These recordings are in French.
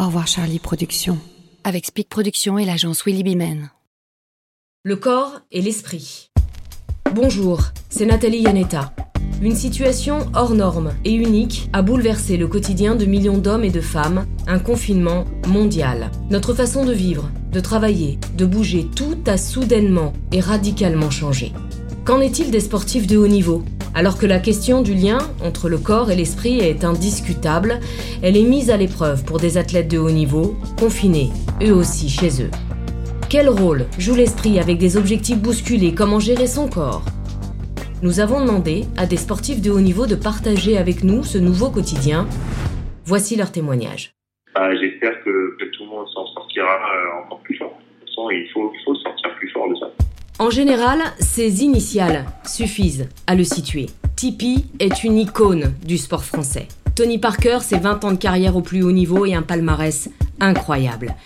Au revoir Charlie Productions. Avec Speak Productions et l'agence Willy Bimen. Le corps et l'esprit. Bonjour, c'est Nathalie Yanetta. Une situation hors norme et unique a bouleversé le quotidien de millions d'hommes et de femmes, un confinement mondial. Notre façon de vivre, de travailler, de bouger, tout a soudainement et radicalement changé. Qu'en est-il des sportifs de haut niveau? Alors que la question du lien entre le corps et l'esprit est indiscutable, elle est mise à l'épreuve pour des athlètes de haut niveau, confinés, eux aussi chez eux. Quel rôle joue l'esprit avec des objectifs bousculés? Comment gérer son corps? Nous avons demandé à des sportifs de haut niveau de partager avec nous ce nouveau quotidien. Voici leur témoignage. Bah, j'espère que, tout le monde s'en sortira euh, encore plus fort. De il faut, il faut sortir En général, ces initiales suffisent à le situer. Tipeee est une icône du sport français. Tony Parker, c'est 20 ans de carrière au plus haut niveau et un palmarès incroyable.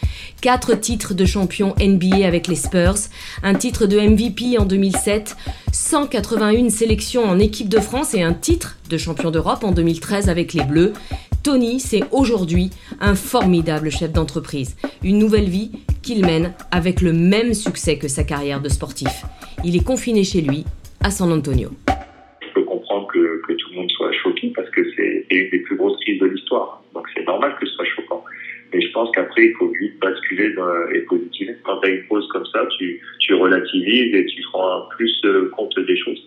Quatre titres de champion NBA avec les Spurs, un titre de MVP en 2007, 181 sélections en équipe de France et un titre de champion d'Europe en 2013 avec les Bleus. Tony, c'est aujourd'hui un formidable chef d'entreprise, une nouvelle vie qu'il mène avec le même succès que sa carrière de sportif. Il est confiné chez lui, à San Antonio. Je peux comprendre que, que tout le monde soit choqué parce que c'est une des plus grosses crises de l'histoire. Donc c'est normal que ce soit choquant. Mais je pense qu'après, il faut vite basculer et positiver. Quand tu as une pause comme ça, tu, tu relativises et tu prends plus euh, compte des choses.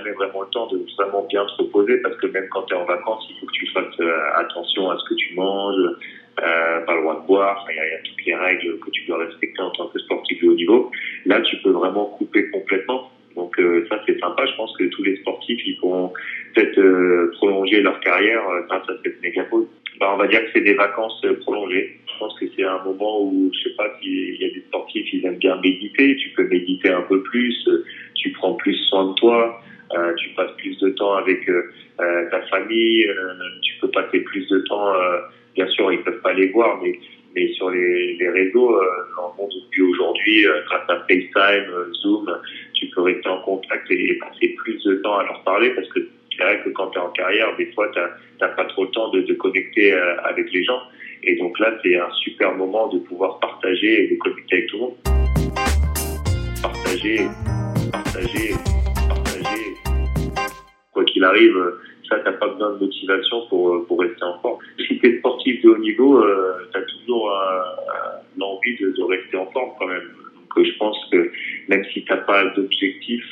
Jamais vraiment le temps de vraiment bien te reposer parce que même quand tu es en vacances, il faut que tu fasses euh, attention à ce que tu manges, euh, pas le droit de boire, il y, a toutes les règles que tu dois respecter en tant que sportif de haut niveau. Là, tu peux vraiment couper complètement donc euh, ça c'est sympa. Je pense que tous les sportifs ils pourront peut-être prolonger leur carrière grâce à cette méga pause. Bah, on va dire que c'est des vacances prolongées. Je pense que c'est un moment où je sais pas s'il y a des sportifs ils aiment bien méditer. Tu peux méditer un peu plus. Tu prends plus soin de toi. tu passes plus de temps avec ta famille. tu peux passer plus de temps. bien sûr ils peuvent pas les voir, mais mais sur les, réseaux, euh, dans le monde depuis aujourd'hui, grâce à FaceTime, Zoom, tu peux rester en contact et passer plus de temps à leur parler parce que c'est vrai que quand tu es en carrière, des fois, tu n'as pas trop le temps de te connecter euh, avec les gens. Et donc là, c'est un super moment de pouvoir partager et de connecter avec tout le monde. Partager, partager, partager. Quoi qu'il arrive, ça, tu n'as pas besoin de motivation pour, pour rester en forme. Si tu es sportif de haut niveau, euh, tu as toujours l'envie de, de rester en forme quand même que je pense que même si tu n'as pas d'objectif,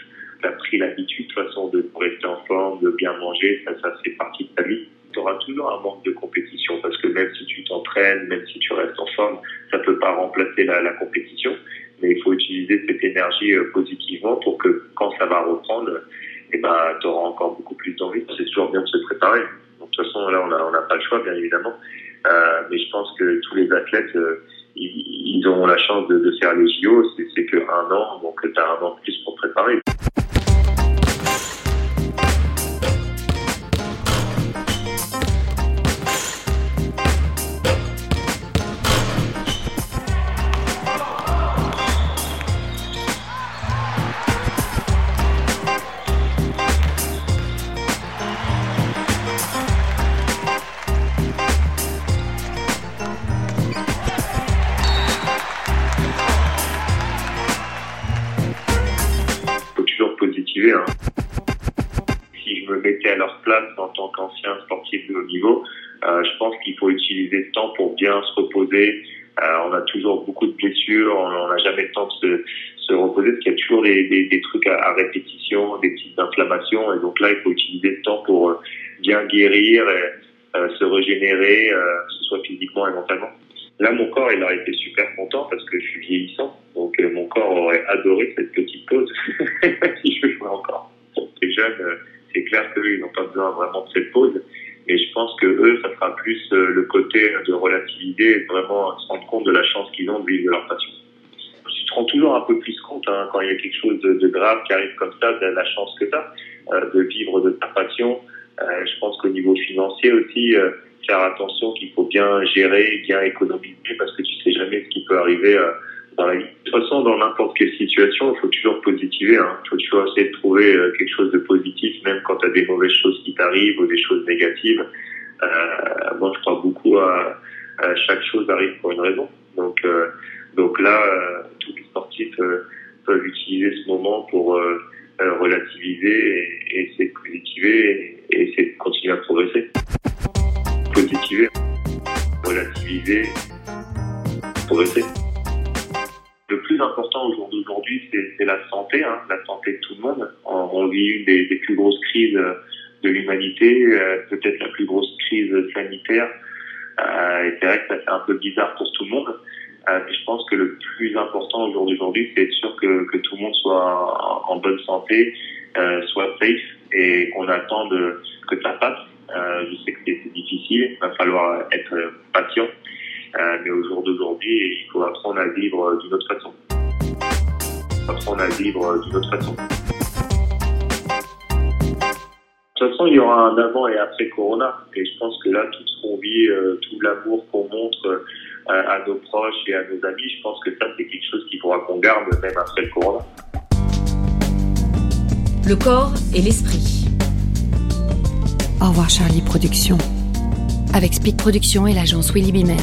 tu as pris l'habitude de toute façon de rester en forme, de bien manger, ça, ça fait partie de ta vie. Tu auras toujours un manque de compétition parce que même si tu t'entraînes, même si tu restes en forme, ça peut pas remplacer la, la compétition. Mais il faut utiliser cette énergie euh, positivement pour que quand ça va reprendre, eh ben, tu auras encore beaucoup plus d'envie. C'est toujours bien de se préparer. Donc, de toute façon, là, on n'a pas le choix, bien évidemment. Euh, mais je pense que tous les athlètes, euh, ils, ont la chance de, de faire les JO, c'est que un an, donc tu as un an de plus pour préparer. En tant qu'ancien sportif de haut niveau, euh, je pense qu'il faut utiliser ce temps pour bien se reposer. Euh, on a toujours beaucoup de blessures, on n'a jamais le temps de se, reposer parce qu'il y a toujours des, trucs à, répétition, des petites inflammations. Et donc là, il faut utiliser ce temps pour euh, bien guérir, et, se régénérer, que ce soit physiquement et mentalement. Là, mon corps, il a été super content parce que je suis vieillissant. Donc, mon corps aurait adoré cette petite pause. si je jouer encore. les jeunes, euh, c'est clair qu'eux, ils n'ont pas besoin vraiment de cette pause. Mais je pense que eux, ça sera plus euh, le côté de relativiser et vraiment se rendre compte de la chance qu'ils ont de vivre de leur passion. Tu te rends toujours un peu plus compte hein, quand il y a quelque chose de, grave qui arrive comme ça, de la chance que tu as euh, de vivre de ta passion. je pense qu'au niveau financier aussi, faire attention qu'il faut bien gérer, bien économiser parce que tu sais jamais ce qui peut arriver De toute façon, dans n'importe quelle situation, il faut toujours positiver. Il hein. faut toujours essayer de trouver euh, quelque chose de positif, même quand tu as des mauvaises choses qui t'arrivent ou des choses négatives. Euh, moi, je crois beaucoup à, chaque chose arrive pour une raison. Donc, euh, donc là, euh, tous les sportifs peuvent utiliser ce moment pour relativiser et, et, essayer de positiver et, et essayer de continuer à progresser. Positiver, relativiser, progresser important au jour d'aujourd'hui, c'est la santé, hein, la santé de tout le monde. On, vit une des, plus grosses crises de l'humanité, euh, peut-être la plus grosse crise sanitaire. Euh, et c'est vrai que ça fait un peu bizarre pour tout le monde. Euh, mais je pense que le plus important au jour d'aujourd'hui, c'est être sûr que, que, tout le monde soit en, bonne santé, euh, soit safe et qu'on attende que ça passe. Euh, je sais que c'est difficile, il va falloir être patient. Euh, mais au jour d'aujourd'hui, il faut apprendre à vivre d'une autre façon. Apprendre à vivre d'une autre façon. De toute façon, il y aura un avant et après Corona. Et je pense que là, tout ce qu'on vit, euh, tout l'amour qu'on montre euh, à nos proches et à nos amis, je pense que ça, c'est quelque chose qu'il faudra qu'on garde même après le Corona. Le corps et l'esprit. Au revoir Charlie Productions. Avec Speed Productions et l'agence Willy Bimen.